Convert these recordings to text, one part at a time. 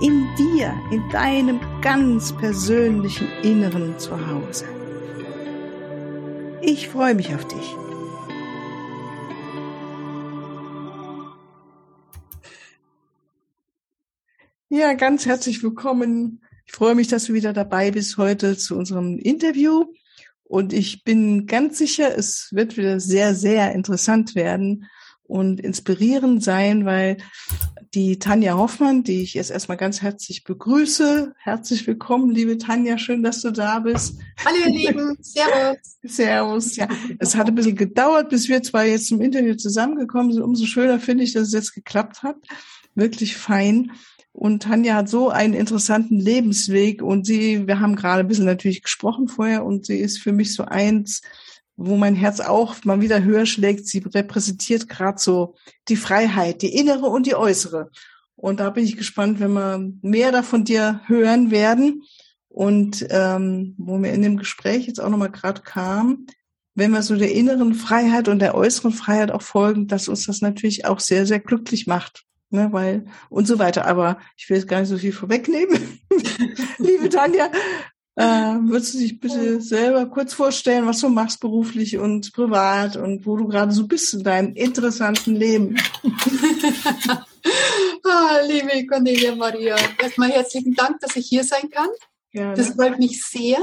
in dir, in deinem ganz persönlichen Inneren zu Hause. Ich freue mich auf dich. Ja, ganz herzlich willkommen. Ich freue mich, dass du wieder dabei bist heute zu unserem Interview. Und ich bin ganz sicher, es wird wieder sehr, sehr interessant werden und inspirierend sein, weil die Tanja Hoffmann, die ich jetzt erstmal ganz herzlich begrüße. Herzlich willkommen, liebe Tanja, schön, dass du da bist. Hallo ihr Lieben, Servus. Servus, ja. Es hat ein bisschen gedauert, bis wir zwei jetzt zum Interview zusammengekommen sind. Umso schöner finde ich, dass es jetzt geklappt hat. Wirklich fein. Und Tanja hat so einen interessanten Lebensweg und sie, wir haben gerade ein bisschen natürlich gesprochen vorher und sie ist für mich so eins, wo mein Herz auch mal wieder höher schlägt. Sie repräsentiert gerade so die Freiheit, die innere und die äußere. Und da bin ich gespannt, wenn wir mehr davon dir hören werden. Und ähm, wo mir in dem Gespräch jetzt auch nochmal gerade kam, wenn wir so der inneren Freiheit und der äußeren Freiheit auch folgen, dass uns das natürlich auch sehr, sehr glücklich macht. Ne, weil und so weiter. Aber ich will jetzt gar nicht so viel vorwegnehmen. Liebe Tanja, äh, würdest du dich bitte selber kurz vorstellen, was du machst beruflich und privat und wo du gerade so bist in deinem interessanten Leben? ah, liebe Cornelia Maria, erstmal herzlichen Dank, dass ich hier sein kann. Gerne. Das freut mich sehr.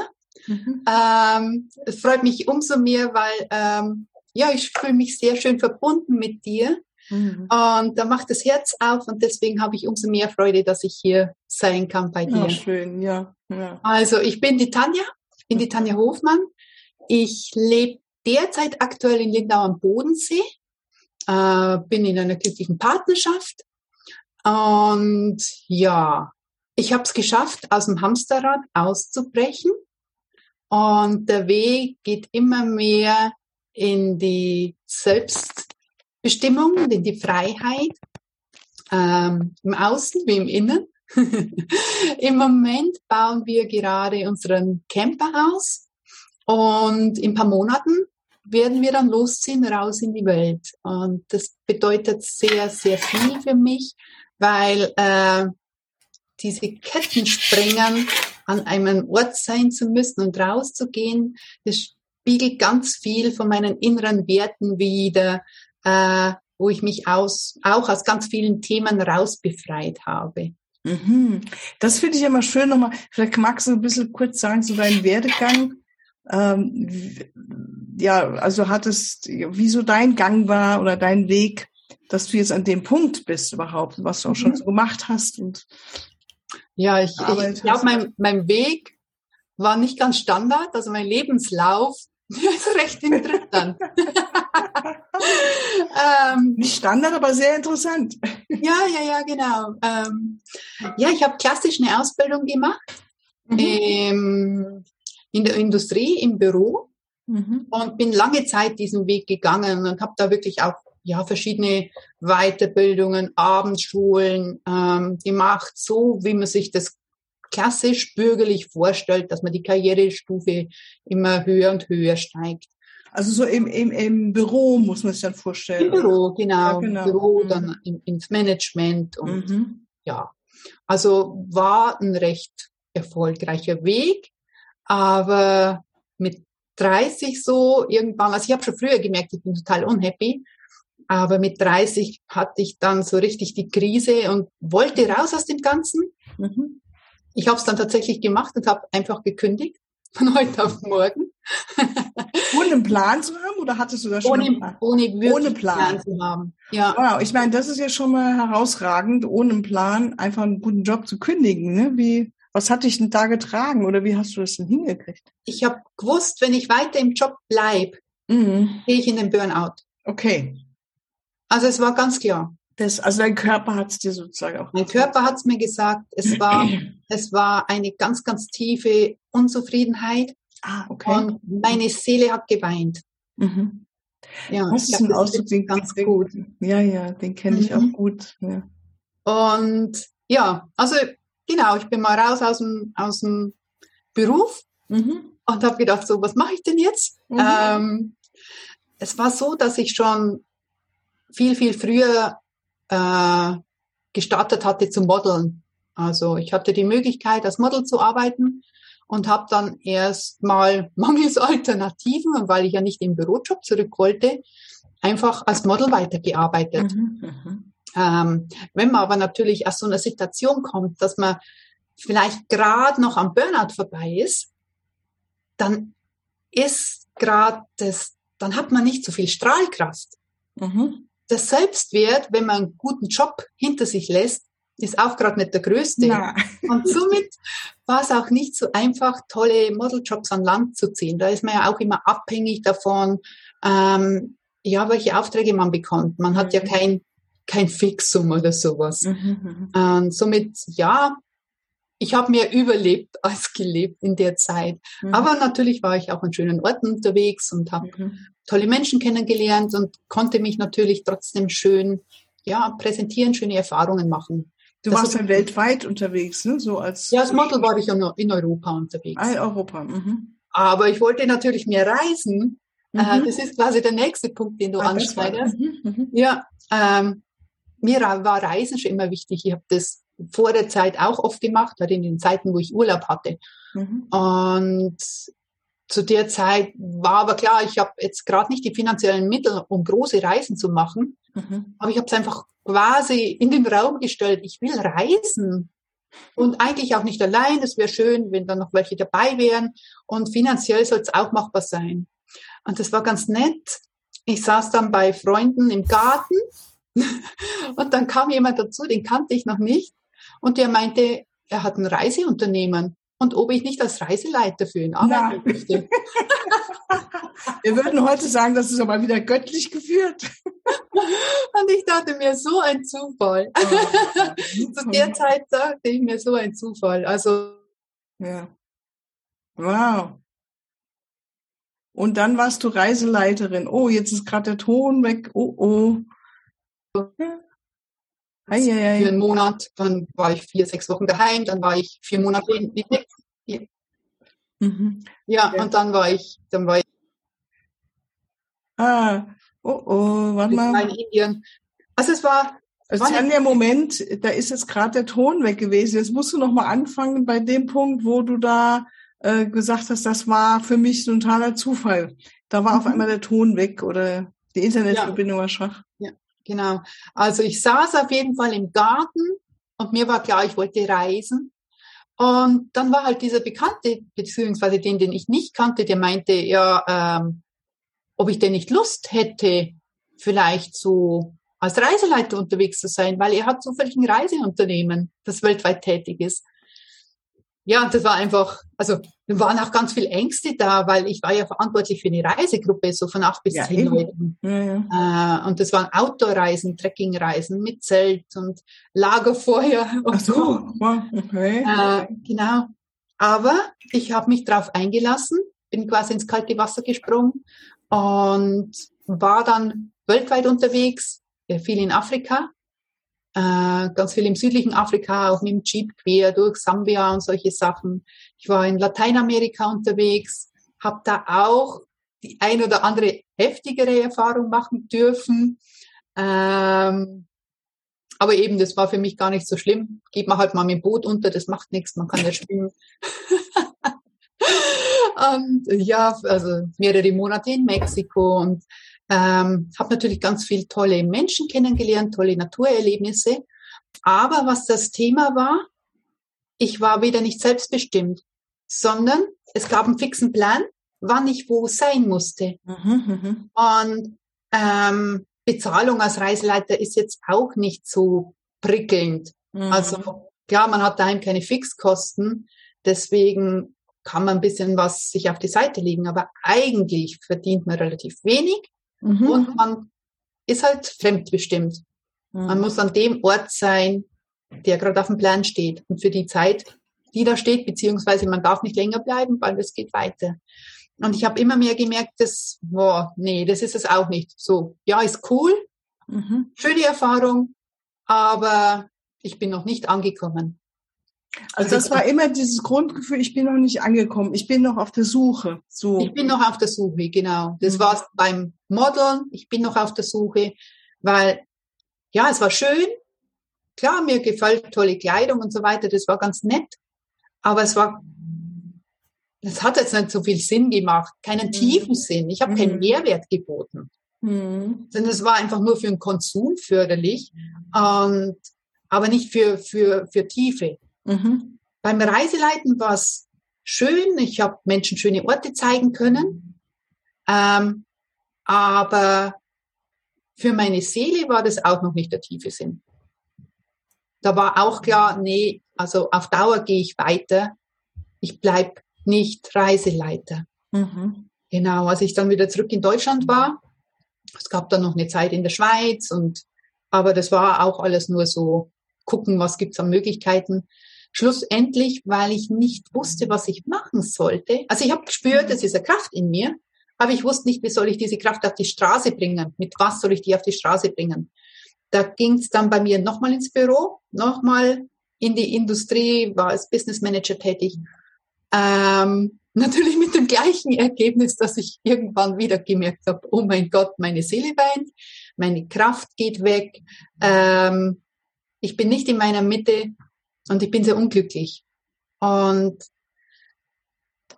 Mhm. Ähm, es freut mich umso mehr, weil ähm, ja, ich fühle mich sehr schön verbunden mit dir. Mhm. Und da macht das Herz auf und deswegen habe ich umso mehr Freude, dass ich hier sein kann bei dir. Ja, schön, ja. ja. Also ich bin die Tanja, ich bin die Tanja Hofmann. Ich lebe derzeit aktuell in Lindau am Bodensee, äh, bin in einer glücklichen Partnerschaft und ja, ich habe es geschafft, aus dem Hamsterrad auszubrechen und der Weg geht immer mehr in die Selbst Bestimmung in die Freiheit ähm, im Außen wie im Innen. Im Moment bauen wir gerade unseren Camper aus und in ein paar Monaten werden wir dann losziehen raus in die Welt. Und das bedeutet sehr, sehr viel für mich, weil äh, diese Ketten sprengen, an einem Ort sein zu müssen und rauszugehen, das spiegelt ganz viel von meinen inneren Werten wider, äh, wo ich mich aus, auch aus ganz vielen Themen rausbefreit habe. Mhm. Das finde ich immer schön nochmal. Vielleicht magst du ein bisschen kurz sagen zu so deinem Werdegang. Ähm, ja, also hattest, wieso dein Gang war oder dein Weg, dass du jetzt an dem Punkt bist überhaupt, was du auch schon mhm. so gemacht hast und ja, ich, ich glaube, mein, mein Weg war nicht ganz Standard, also mein Lebenslauf ist recht interessant. ähm, Nicht Standard, aber sehr interessant. ja, ja, ja, genau. Ähm, ja, ich habe klassisch eine Ausbildung gemacht mhm. ähm, in der Industrie, im Büro mhm. und bin lange Zeit diesen Weg gegangen und habe da wirklich auch ja, verschiedene Weiterbildungen, Abendschulen ähm, gemacht, so wie man sich das klassisch bürgerlich vorstellt, dass man die Karrierestufe immer höher und höher steigt. Also so im, im, im Büro muss man sich dann vorstellen. Im Büro, genau. Ja, genau. Büro, mhm. dann in, ins Management und mhm. ja. Also war ein recht erfolgreicher Weg, aber mit 30 so irgendwann, also ich habe schon früher gemerkt, ich bin total unhappy, aber mit 30 hatte ich dann so richtig die Krise und wollte raus aus dem Ganzen. Mhm. Ich habe es dann tatsächlich gemacht und habe einfach gekündigt von heute auf morgen. ohne einen Plan zu haben oder hattest du das schon? Ohne, ohne, ohne Plan. Plan. zu haben. Ja. Wow, ich meine, das ist ja schon mal herausragend, ohne einen Plan einfach einen guten Job zu kündigen. Ne? Wie, was hat dich denn da getragen oder wie hast du das denn hingekriegt? Ich habe gewusst, wenn ich weiter im Job bleibe, mhm. gehe ich in den Burnout. Okay. Also es war ganz klar. Das, also dein Körper hat es dir sozusagen auch. Mein Körper hat es mir gesagt. Es war, es war eine ganz, ganz tiefe Unzufriedenheit. Ah, okay. Und meine Seele hat geweint. Mhm. Ja, Das ist ein glaub, Ausdruck, den, ganz den, gut. Ja, ja, den kenne ich Mhm. auch gut. Ja. Und ja, also genau, ich bin mal raus aus dem, aus dem Beruf Mhm. und habe gedacht, so, was mache ich denn jetzt? Mhm. Ähm, es war so, dass ich schon viel, viel früher äh, gestartet hatte zu modeln. Also ich hatte die Möglichkeit, als Model zu arbeiten und habe dann erst mal mangels Alternativen, und weil ich ja nicht im Bürojob zurück wollte, einfach als Model weitergearbeitet. Mhm. Mhm. Ähm, wenn man aber natürlich aus so einer Situation kommt, dass man vielleicht gerade noch am Burnout vorbei ist, dann ist gerade das, dann hat man nicht so viel Strahlkraft. Mhm. Der Selbstwert, wenn man einen guten Job hinter sich lässt, ist auch gerade nicht der größte. Na. Und somit war es auch nicht so einfach, tolle Modeljobs an Land zu ziehen. Da ist man ja auch immer abhängig davon, ähm, ja, welche Aufträge man bekommt. Man hat ja Mhm. kein, kein Fixum oder sowas. Mhm. Und somit, ja, ich habe mehr überlebt als gelebt in der Zeit. Mhm. Aber natürlich war ich auch an schönen Orten unterwegs und habe Mhm. tolle Menschen kennengelernt und konnte mich natürlich trotzdem schön, ja, präsentieren, schöne Erfahrungen machen. Du Das warst ja weltweit unterwegs, ne? So als Ja, als Model war ich in Europa unterwegs. Ah, in Europa. Mhm. Aber ich wollte natürlich mehr reisen. Äh, Mhm. das ist quasi der nächste Punkt, den du Ah, anschneidest. Mhm. Mhm. Ja, ähm, mir war Reisen schon immer wichtig. Ich habe das vor der Zeit auch oft gemacht, halt in den Zeiten, wo ich Urlaub hatte. Mhm. Und zu der Zeit war aber klar, ich habe jetzt gerade nicht die finanziellen Mittel, um große Reisen zu machen. Mhm. Aber ich habe es einfach quasi in den Raum gestellt. Ich will reisen. Und eigentlich auch nicht allein. Es wäre schön, wenn dann noch welche dabei wären. Und finanziell soll es auch machbar sein. Und das war ganz nett. Ich saß dann bei Freunden im Garten und dann kam jemand dazu, den kannte ich noch nicht. Und der meinte, er hat ein Reiseunternehmen und ob ich nicht als Reiseleiter für ihn arbeiten Na. möchte. Wir würden heute sagen, das ist aber wieder göttlich geführt. Und ich dachte mir, so ein Zufall. Zu der Zeit dachte ich mir, so ein Zufall. Also Ja. Wow. Und dann warst du Reiseleiterin. Oh, jetzt ist gerade der Ton weg. Oh, oh. Ei, ei, für ei. einen Monat, dann war ich vier, sechs Wochen daheim, dann war ich vier Monate in, Mhm. ja, Ja. und dann war ich, dann war ich Ah, oh, oh, warte in mal. Indien. Also es war, Also war Tanja, Moment, da ist jetzt gerade der Ton weg gewesen. Jetzt musst du noch mal anfangen bei dem Punkt, wo du da äh, gesagt hast, das war für mich ein totaler Zufall. Da war auf Mhm. einmal der Ton weg oder die Internetverbindung war schwach. Genau. Also ich saß auf jeden Fall im Garten und mir war klar, ich wollte reisen. Und dann war halt dieser Bekannte, beziehungsweise den, den ich nicht kannte, der meinte, ja, ähm, ob ich denn nicht Lust hätte, vielleicht so als Reiseleiter unterwegs zu sein, weil er hat zufällig ein Reiseunternehmen, das weltweit tätig ist. Ja, und das war einfach, also da waren auch ganz viele Ängste da, weil ich war ja verantwortlich für eine Reisegruppe, so von acht bis Ja, zehn. Leuten. Ja, ja. Äh, und das waren Outdoor-Reisen, Trekkingreisen mit Zelt und Lagerfeuer und Ach so, okay. Äh, genau. Aber ich habe mich darauf eingelassen, bin quasi ins kalte Wasser gesprungen und war dann weltweit unterwegs, viel in Afrika, äh, ganz viel im südlichen Afrika, auch mit dem Jeep quer durch Sambia und solche Sachen. Ich war in Lateinamerika unterwegs, habe da auch die ein oder andere heftigere Erfahrung machen dürfen. Ähm, aber eben, das war für mich gar nicht so schlimm. Geht man halt mal mit dem Boot unter, das macht nichts, man kann ja schwimmen. und ja, also mehrere Monate in Mexiko und ähm, habe natürlich ganz viel tolle Menschen kennengelernt, tolle Naturerlebnisse. Aber was das Thema war, ich war wieder nicht selbstbestimmt, sondern es gab einen fixen Plan, wann ich wo sein musste. Mhm, mhm. Und ähm, Bezahlung als Reiseleiter ist jetzt auch nicht so prickelnd. Mhm. Also klar, man hat daheim keine Fixkosten, deswegen kann man ein bisschen was sich auf die Seite legen, aber eigentlich verdient man relativ wenig Mhm. und man ist halt fremdbestimmt. Mhm. Man muss an dem Ort sein, der gerade auf dem Plan steht und für die Zeit, die da steht, beziehungsweise man darf nicht länger bleiben, weil es geht weiter. Und ich habe immer mehr gemerkt, dass, boah, nee, das ist es auch nicht. So, ja, ist cool, mhm. schöne Erfahrung, aber ich bin noch nicht angekommen. Also das war immer dieses Grundgefühl, ich bin noch nicht angekommen, ich bin noch auf der Suche. So. Ich bin noch auf der Suche, genau. Das mhm. war beim Modeln, ich bin noch auf der Suche, weil ja, es war schön. Klar, mir gefällt tolle Kleidung und so weiter, das war ganz nett. Aber es war, das hat jetzt nicht so viel Sinn gemacht, keinen mhm. tiefen Sinn. Ich habe mhm. keinen Mehrwert geboten. Mhm. Sondern es war einfach nur für den Konsum förderlich, und, aber nicht für, für, für Tiefe. Mhm. Beim Reiseleiten war es schön. Ich habe Menschen schöne Orte zeigen können. Ähm, aber für meine Seele war das auch noch nicht der tiefe Sinn. Da war auch klar, nee, also auf Dauer gehe ich weiter. Ich bleib nicht Reiseleiter. Mhm. Genau, als ich dann wieder zurück in Deutschland war, es gab dann noch eine Zeit in der Schweiz und aber das war auch alles nur so gucken, was gibt's an Möglichkeiten. Schlussendlich, weil ich nicht wusste, was ich machen sollte. Also ich habe gespürt, es ist eine Kraft in mir, aber ich wusste nicht, wie soll ich diese Kraft auf die Straße bringen? Mit was soll ich die auf die Straße bringen? Da ging es dann bei mir nochmal ins Büro, nochmal in die Industrie, war als Business Manager tätig. Ähm, natürlich mit dem gleichen Ergebnis, dass ich irgendwann wieder gemerkt habe, oh mein Gott, meine Seele weint, meine Kraft geht weg, ähm, ich bin nicht in meiner Mitte, und ich bin sehr unglücklich. Und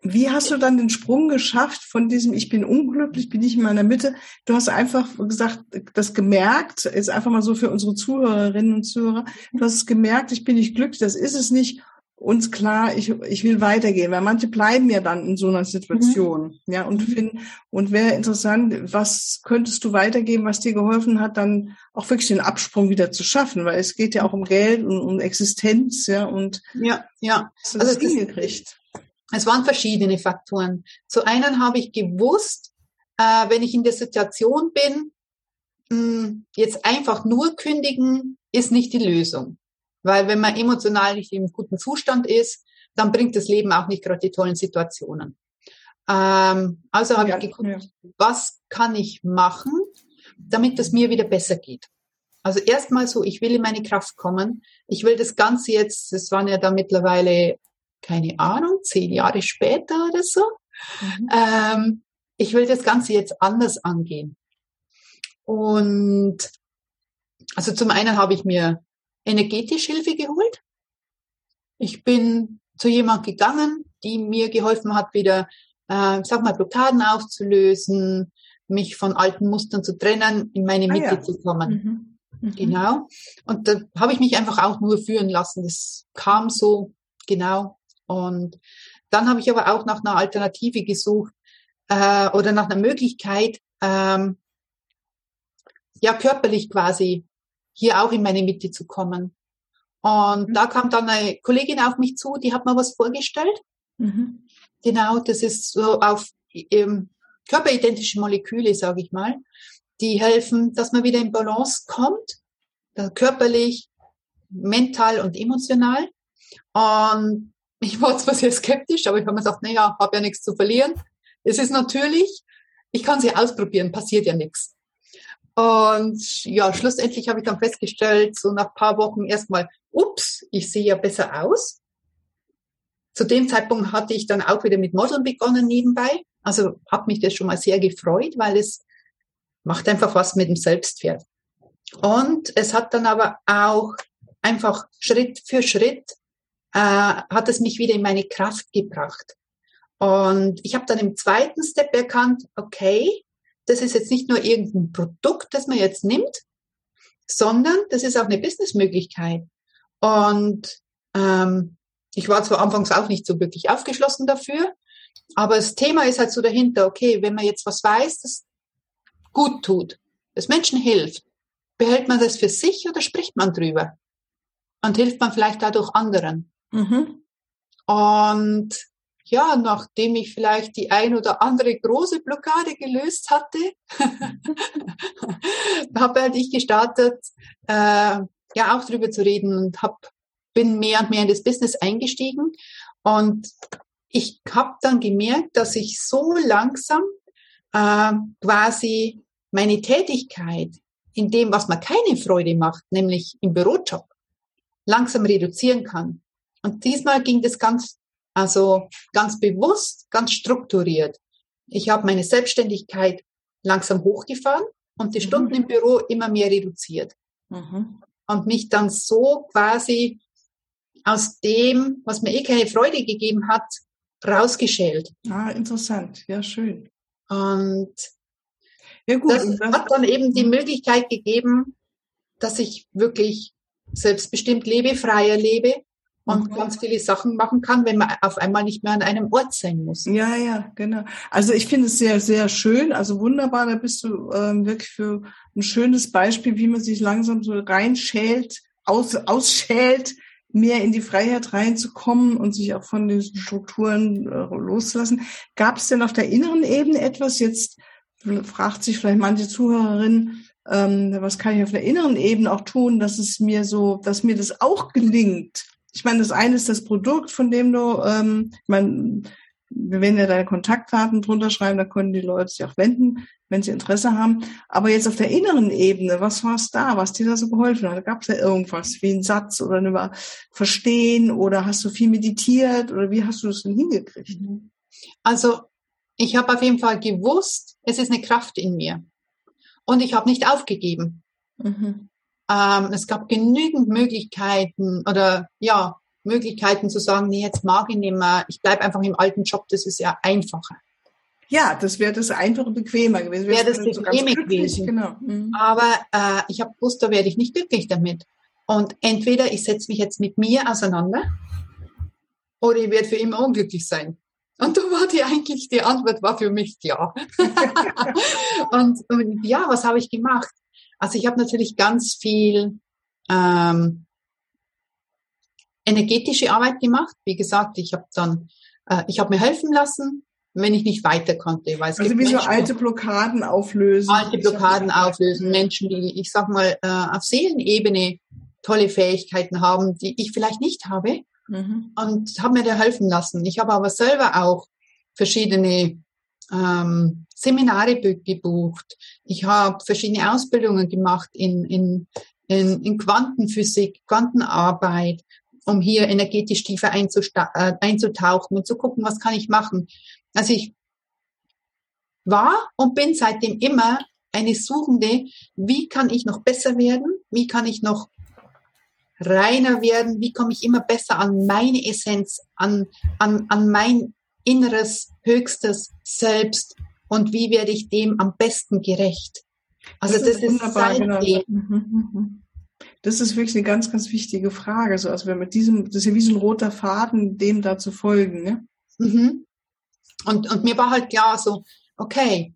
wie hast du dann den Sprung geschafft von diesem Ich bin unglücklich, bin ich in meiner Mitte? Du hast einfach gesagt, das gemerkt, ist einfach mal so für unsere Zuhörerinnen und Zuhörer, du hast es gemerkt, ich bin nicht glücklich, das ist es nicht uns klar, ich, ich will weitergehen, weil manche bleiben ja dann in so einer Situation, mhm. ja, und mhm. finden, und wäre interessant, was könntest du weitergeben, was dir geholfen hat, dann auch wirklich den Absprung wieder zu schaffen, weil es geht ja auch um Geld und um Existenz, ja, und ja, ja, also das hingekriegt. Es waren verschiedene Faktoren. Zu einen habe ich gewusst, äh, wenn ich in der Situation bin, mh, hm, jetzt einfach nur kündigen ist nicht die Lösung. Weil wenn man emotional nicht im guten Zustand ist, dann bringt das Leben auch nicht gerade die tollen Situationen. Ähm, also habe ja, ich geguckt, ja. was kann ich machen, damit es mir wieder besser geht. Also erstmal so, ich will in meine Kraft kommen. Ich will das Ganze jetzt, das waren ja da mittlerweile, keine Ahnung, zehn Jahre später oder so. Mhm. Ähm, ich will das Ganze jetzt anders angehen. Und also zum einen habe ich mir energetisch Hilfe geholt. Ich bin zu jemand gegangen, die mir geholfen hat, wieder, äh, sag mal, Blockaden aufzulösen, mich von alten Mustern zu trennen, in meine Mitte ah, ja. zu kommen. Mhm. Mhm. Genau. Und da habe ich mich einfach auch nur führen lassen. Das kam so, genau. Und dann habe ich aber auch nach einer Alternative gesucht äh, oder nach einer Möglichkeit, ähm, ja, körperlich quasi hier auch in meine Mitte zu kommen. Und mhm. da kam dann eine Kollegin auf mich zu, die hat mir was vorgestellt. Mhm. Genau, das ist so auf ähm, körperidentische Moleküle, sage ich mal, die helfen, dass man wieder in Balance kommt, körperlich, mental und emotional. Und ich war zwar sehr skeptisch, aber ich habe mir gesagt, naja, habe ja nichts zu verlieren. Es ist natürlich, ich kann sie ausprobieren, passiert ja nichts. Und ja, schlussendlich habe ich dann festgestellt, so nach paar Wochen erstmal, ups, ich sehe ja besser aus. Zu dem Zeitpunkt hatte ich dann auch wieder mit Modeln begonnen nebenbei. Also habe mich das schon mal sehr gefreut, weil es macht einfach was mit dem Selbstwert. Und es hat dann aber auch einfach Schritt für Schritt äh, hat es mich wieder in meine Kraft gebracht. Und ich habe dann im zweiten Step erkannt, okay, das ist jetzt nicht nur irgendein Produkt, das man jetzt nimmt, sondern das ist auch eine Businessmöglichkeit. Und ähm, ich war zwar anfangs auch nicht so wirklich aufgeschlossen dafür, aber das Thema ist halt so dahinter, okay, wenn man jetzt was weiß, das gut tut, das Menschen hilft, behält man das für sich oder spricht man drüber? Und hilft man vielleicht dadurch anderen? Mhm. Und ja, nachdem ich vielleicht die ein oder andere große Blockade gelöst hatte, habe halt ich gestartet, äh, ja auch drüber zu reden und hab, bin mehr und mehr in das Business eingestiegen und ich habe dann gemerkt, dass ich so langsam äh, quasi meine Tätigkeit in dem, was mir keine Freude macht, nämlich im Bürojob, langsam reduzieren kann. Und diesmal ging das ganz, also ganz bewusst, ganz strukturiert. Ich habe meine Selbstständigkeit langsam hochgefahren und die mhm. Stunden im Büro immer mehr reduziert. Mhm. Und mich dann so quasi aus dem, was mir eh keine Freude gegeben hat, rausgeschält. Ah, interessant. Ja, schön. Und ja, gut. Das, das hat dann eben die Möglichkeit gegeben, dass ich wirklich selbstbestimmt lebe, freier lebe und mhm. ganz viele Sachen machen kann, wenn man auf einmal nicht mehr an einem Ort sein muss. Ja, ja, genau. Also ich finde es sehr, sehr schön, also wunderbar. Da bist du ähm, wirklich für ein schönes Beispiel, wie man sich langsam so reinschält, aus, ausschält, mehr in die Freiheit reinzukommen und sich auch von diesen Strukturen äh, loszulassen. Gab es denn auf der inneren Ebene etwas jetzt? fragt sich vielleicht manche Zuhörerin, ähm, was kann ich auf der inneren Ebene auch tun, dass es mir so, dass mir das auch gelingt. Ich meine, das eine ist das Produkt, von dem du, ähm, ich meine, wir werden ja deine Kontaktdaten drunter schreiben, da können die Leute sich auch wenden, wenn sie Interesse haben. Aber jetzt auf der inneren Ebene, was war es da, was dir da so geholfen hat? Gab es da irgendwas, wie ein Satz oder ein Verstehen oder hast du viel meditiert oder wie hast du das denn hingekriegt? Also ich habe auf jeden Fall gewusst, es ist eine Kraft in mir. Und ich habe nicht aufgegeben. Mhm. Ähm, es gab genügend Möglichkeiten oder ja, Möglichkeiten zu sagen, nee, jetzt mag ich nicht mehr, ich bleibe einfach im alten Job, das ist ja einfacher. Ja, das wäre das einfache, bequemer gewesen. Wäre das bequeme so gewesen. Genau. Mhm. Aber äh, ich habe gewusst, da werde ich nicht glücklich damit. Und entweder ich setze mich jetzt mit mir auseinander oder ich werde für immer unglücklich sein. Und da war die eigentlich, die Antwort war für mich ja. und, und, ja, was habe ich gemacht? Also ich habe natürlich ganz viel ähm, energetische Arbeit gemacht. Wie gesagt, ich habe dann, äh, ich habe mir helfen lassen, wenn ich nicht weiter konnte. Weil es also wie Menschen, so alte Blockaden auflösen. Alte Blockaden auflösen. Menschen, die, ich sag mal, äh, auf Seelenebene tolle Fähigkeiten haben, die ich vielleicht nicht habe mhm. und habe mir da helfen lassen. Ich habe aber selber auch verschiedene ähm, Seminare gebucht. Ich habe verschiedene Ausbildungen gemacht in, in, in, in Quantenphysik, Quantenarbeit, um hier energetisch tiefer äh, einzutauchen und zu gucken, was kann ich machen. Also ich war und bin seitdem immer eine Suchende, wie kann ich noch besser werden, wie kann ich noch reiner werden, wie komme ich immer besser an meine Essenz, an, an, an mein inneres, höchstes Selbst und wie werde ich dem am besten gerecht. Also das, das ist, wunderbar, genau. Mhm, mhm, mhm. Das ist wirklich eine ganz, ganz wichtige Frage. So, also wenn mit diesem, das ist ja wie so ein roter Faden, dem da zu folgen. Ne? Mhm. Und, und mir war halt klar so, okay,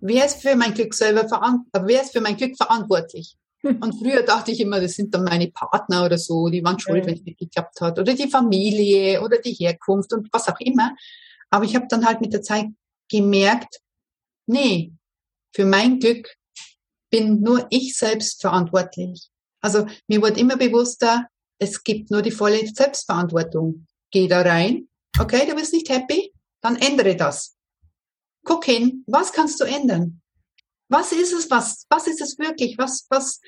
wer ist für mein Glück selber verantwortlich, wer ist für mein Glück verantwortlich? Und früher dachte ich immer, das sind dann meine Partner oder so, die waren schuld, wenn es nicht geklappt hat. Oder die Familie oder die Herkunft und was auch immer. Aber ich habe dann halt mit der Zeit gemerkt, nee, für mein Glück bin nur ich selbst verantwortlich. Also mir wurde immer bewusster, es gibt nur die volle Selbstverantwortung. Geh da rein, okay, du bist nicht happy, dann ändere das. Guck hin, was kannst du ändern? Was ist es, was, was ist es wirklich? Was, was?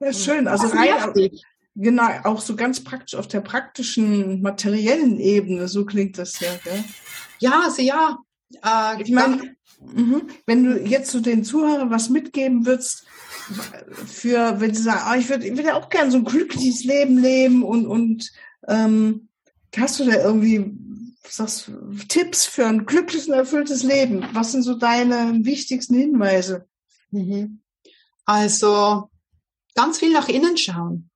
Ja, schön. Also rein, genau, auch so ganz praktisch auf der praktischen, materiellen Ebene, so klingt das ja, gell? Ja, also ja. Äh, ich meine, mhm. wenn du jetzt zu den Zuhörern was mitgeben würdest, für, wenn sie sagen, oh, ich würde ich würd ja auch gerne so ein glückliches Leben leben und, und ähm, hast du da irgendwie sagst, Tipps für ein glückliches und erfülltes Leben? Was sind so deine wichtigsten Hinweise? Mhm. Also ganz viel nach innen schauen.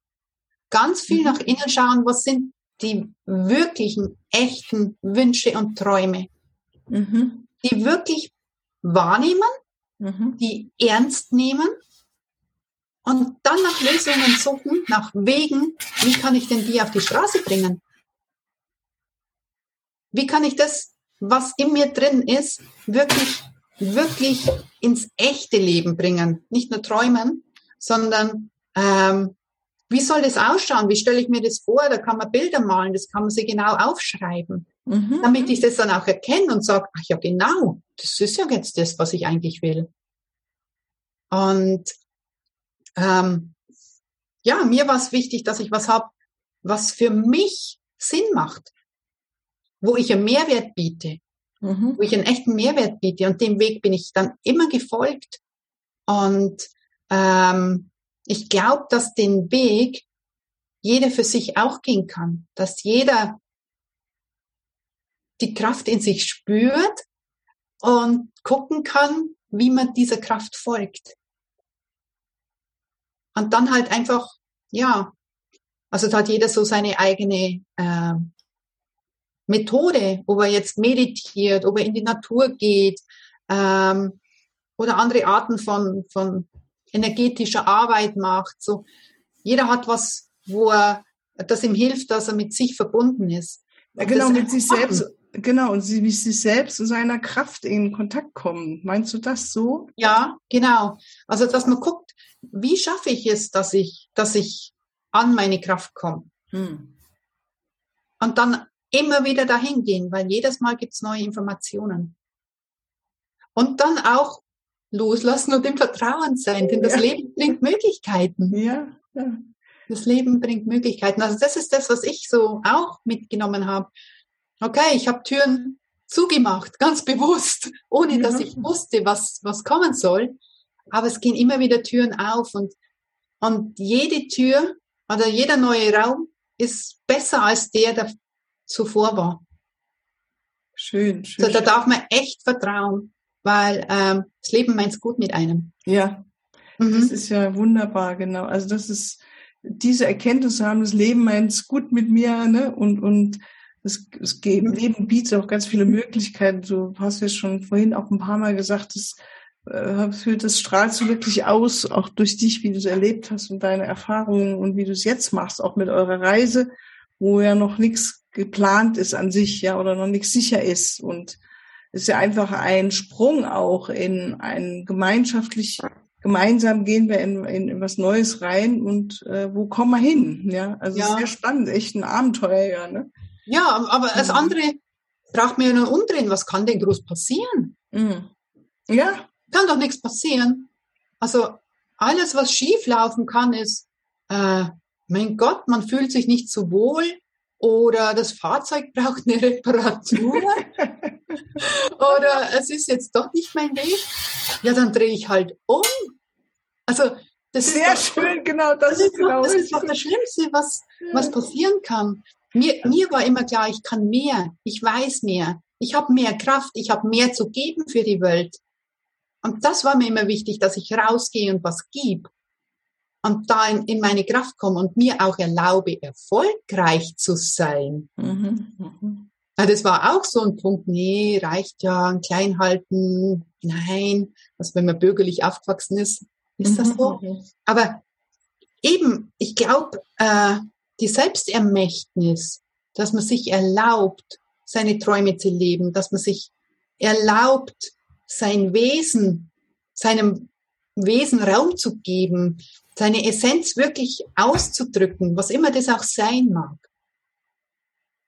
Ganz viel mhm. nach innen schauen, was sind die wirklichen, echten Wünsche und Träume. Mhm. Die wirklich wahrnehmen, mhm. die ernst nehmen und dann nach Lösungen suchen, nach Wegen, wie kann ich denn die auf die Straße bringen? Wie kann ich das, was in mir drin ist, wirklich, wirklich ins echte Leben bringen? Nicht nur träumen, sondern ähm, wie soll das ausschauen? Wie stelle ich mir das vor? Da kann man Bilder malen, das kann man sich genau aufschreiben, mhm. damit ich das dann auch erkenne und sage, ach ja, genau, das ist ja jetzt das, was ich eigentlich will. Und ähm, ja, mir war es wichtig, dass ich was habe, was für mich Sinn macht, wo ich einen Mehrwert biete, mhm. wo ich einen echten Mehrwert biete. Und dem Weg bin ich dann immer gefolgt. Und ähm, ich glaube, dass den Weg jeder für sich auch gehen kann, dass jeder die Kraft in sich spürt und gucken kann, wie man dieser Kraft folgt. Und dann halt einfach, ja, also da hat jeder so seine eigene äh, Methode, ob er jetzt meditiert, ob er in die Natur geht ähm, oder andere Arten von, von energetischer Arbeit macht. So, jeder hat was, wo er, das ihm hilft, dass er mit sich verbunden ist. Ja, genau, mit sich selbst. Genau, und sie mit sich selbst und seiner Kraft in Kontakt kommen. Meinst du das so? Ja, genau. Also, dass man guckt, wie schaffe ich es, dass ich, dass ich an meine Kraft komme? Hm. Und dann immer wieder dahin gehen, weil jedes Mal gibt's neue Informationen. Und dann auch loslassen und im Vertrauen sein, denn das ja. Leben bringt Möglichkeiten. Ja, ja. Das Leben bringt Möglichkeiten. Also das ist das, was ich so auch mitgenommen habe. Okay, ich habe Türen zugemacht, ganz bewusst, ohne ja. dass ich wusste, was, was kommen soll. Aber es gehen immer wieder Türen auf und, und jede Tür oder jeder neue Raum ist besser als der, der zuvor war. Schön, schön. Also da darf man echt vertrauen weil ähm, das Leben meint es gut mit einem. Ja, mhm. das ist ja wunderbar, genau. Also das ist diese Erkenntnis zu haben, das Leben meint es gut mit mir, ne? Und und das, das mhm. Leben bietet auch ganz viele Möglichkeiten. Du hast ja schon vorhin auch ein paar Mal gesagt, das äh, das strahlst du wirklich aus, auch durch dich, wie du es erlebt hast und deine Erfahrungen und wie du es jetzt machst, auch mit eurer Reise, wo ja noch nichts geplant ist an sich, ja, oder noch nichts sicher ist. Und ist ja einfach ein Sprung auch in ein gemeinschaftlich, gemeinsam gehen wir in, in, in was Neues rein und äh, wo kommen wir hin? Ja, also ja. sehr spannend, echt ein Abenteuer, ja. Ne? Ja, aber das andere braucht mir nur umdrehen. Was kann denn groß passieren? Mhm. Ja. Kann doch nichts passieren. Also alles, was schief laufen kann, ist, äh, mein Gott, man fühlt sich nicht so wohl, oder das Fahrzeug braucht eine Reparatur oder es ist jetzt doch nicht mein Weg, ja, dann drehe ich halt um. Also das Sehr ist doch, schön, genau, das, das ist, genau das ist doch das Schlimmste, was, was passieren kann. Mir, mir war immer klar, ich kann mehr, ich weiß mehr, ich habe mehr Kraft, ich habe mehr zu geben für die Welt. Und das war mir immer wichtig, dass ich rausgehe und was gebe und da in, in meine Kraft komme und mir auch erlaube, erfolgreich zu sein. Mhm. Mhm. Das war auch so ein Punkt, nee, reicht ja, ein klein halten, nein, also wenn man bürgerlich aufgewachsen ist, ist das so. Mhm. Aber eben, ich glaube, äh, die Selbstermächtnis, dass man sich erlaubt, seine Träume zu leben, dass man sich erlaubt, sein Wesen, seinem Wesen Raum zu geben, seine Essenz wirklich auszudrücken, was immer das auch sein mag.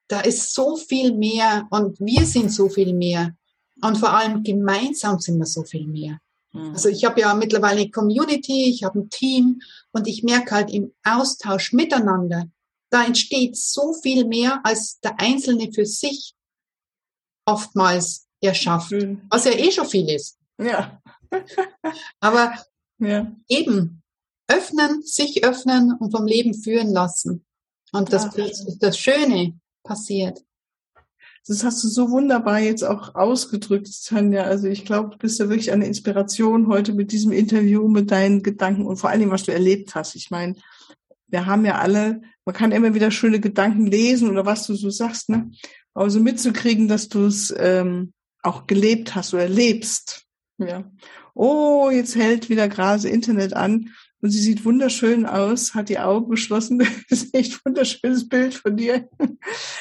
Da ist so viel mehr und wir sind so viel mehr und vor allem gemeinsam sind wir so viel mehr. Mhm. Also ich habe ja mittlerweile eine Community, ich habe ein Team und ich merke halt im Austausch miteinander, da entsteht so viel mehr, als der Einzelne für sich oftmals erschafft, mhm. was ja eh schon viel ist. Ja. Aber ja. eben, öffnen, sich öffnen und vom Leben führen lassen. Und das, ja. das Schöne passiert. Das hast du so wunderbar jetzt auch ausgedrückt, Tanja. Also ich glaube, du bist ja wirklich eine Inspiration heute mit diesem Interview, mit deinen Gedanken und vor allem, was du erlebt hast. Ich meine, wir haben ja alle, man kann immer wieder schöne Gedanken lesen oder was du so sagst, ne? Aber so mitzukriegen, dass du es ähm, auch gelebt hast oder lebst. Ja. Oh, jetzt hält wieder gerade Internet an. Und sie sieht wunderschön aus, hat die Augen geschlossen. Das ist echt ein wunderschönes Bild von dir.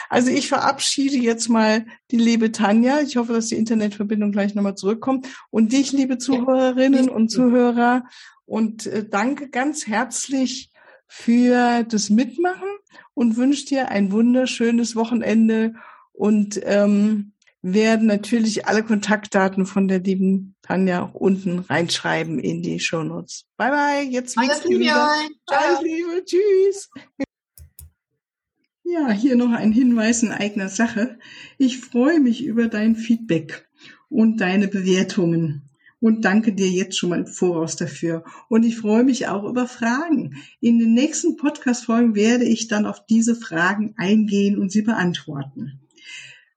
Also ich verabschiede jetzt mal die liebe Tanja. Ich hoffe, dass die Internetverbindung gleich nochmal zurückkommt. Und dich, liebe Zuhörerinnen und Zuhörer. Und äh, danke ganz herzlich für das Mitmachen und wünsche dir ein wunderschönes Wochenende und ähm, werden natürlich alle Kontaktdaten von der lieben Tanja auch unten reinschreiben in die Shownotes. Bye bye, jetzt Alles Liebe. Alles Liebe, tschüss. Ja, hier noch ein Hinweis in eigener Sache. Ich freue mich über dein Feedback und deine Bewertungen und danke dir jetzt schon mal im Voraus dafür. Und ich freue mich auch über Fragen. In den nächsten Podcast-Folgen werde ich dann auf diese Fragen eingehen und sie beantworten.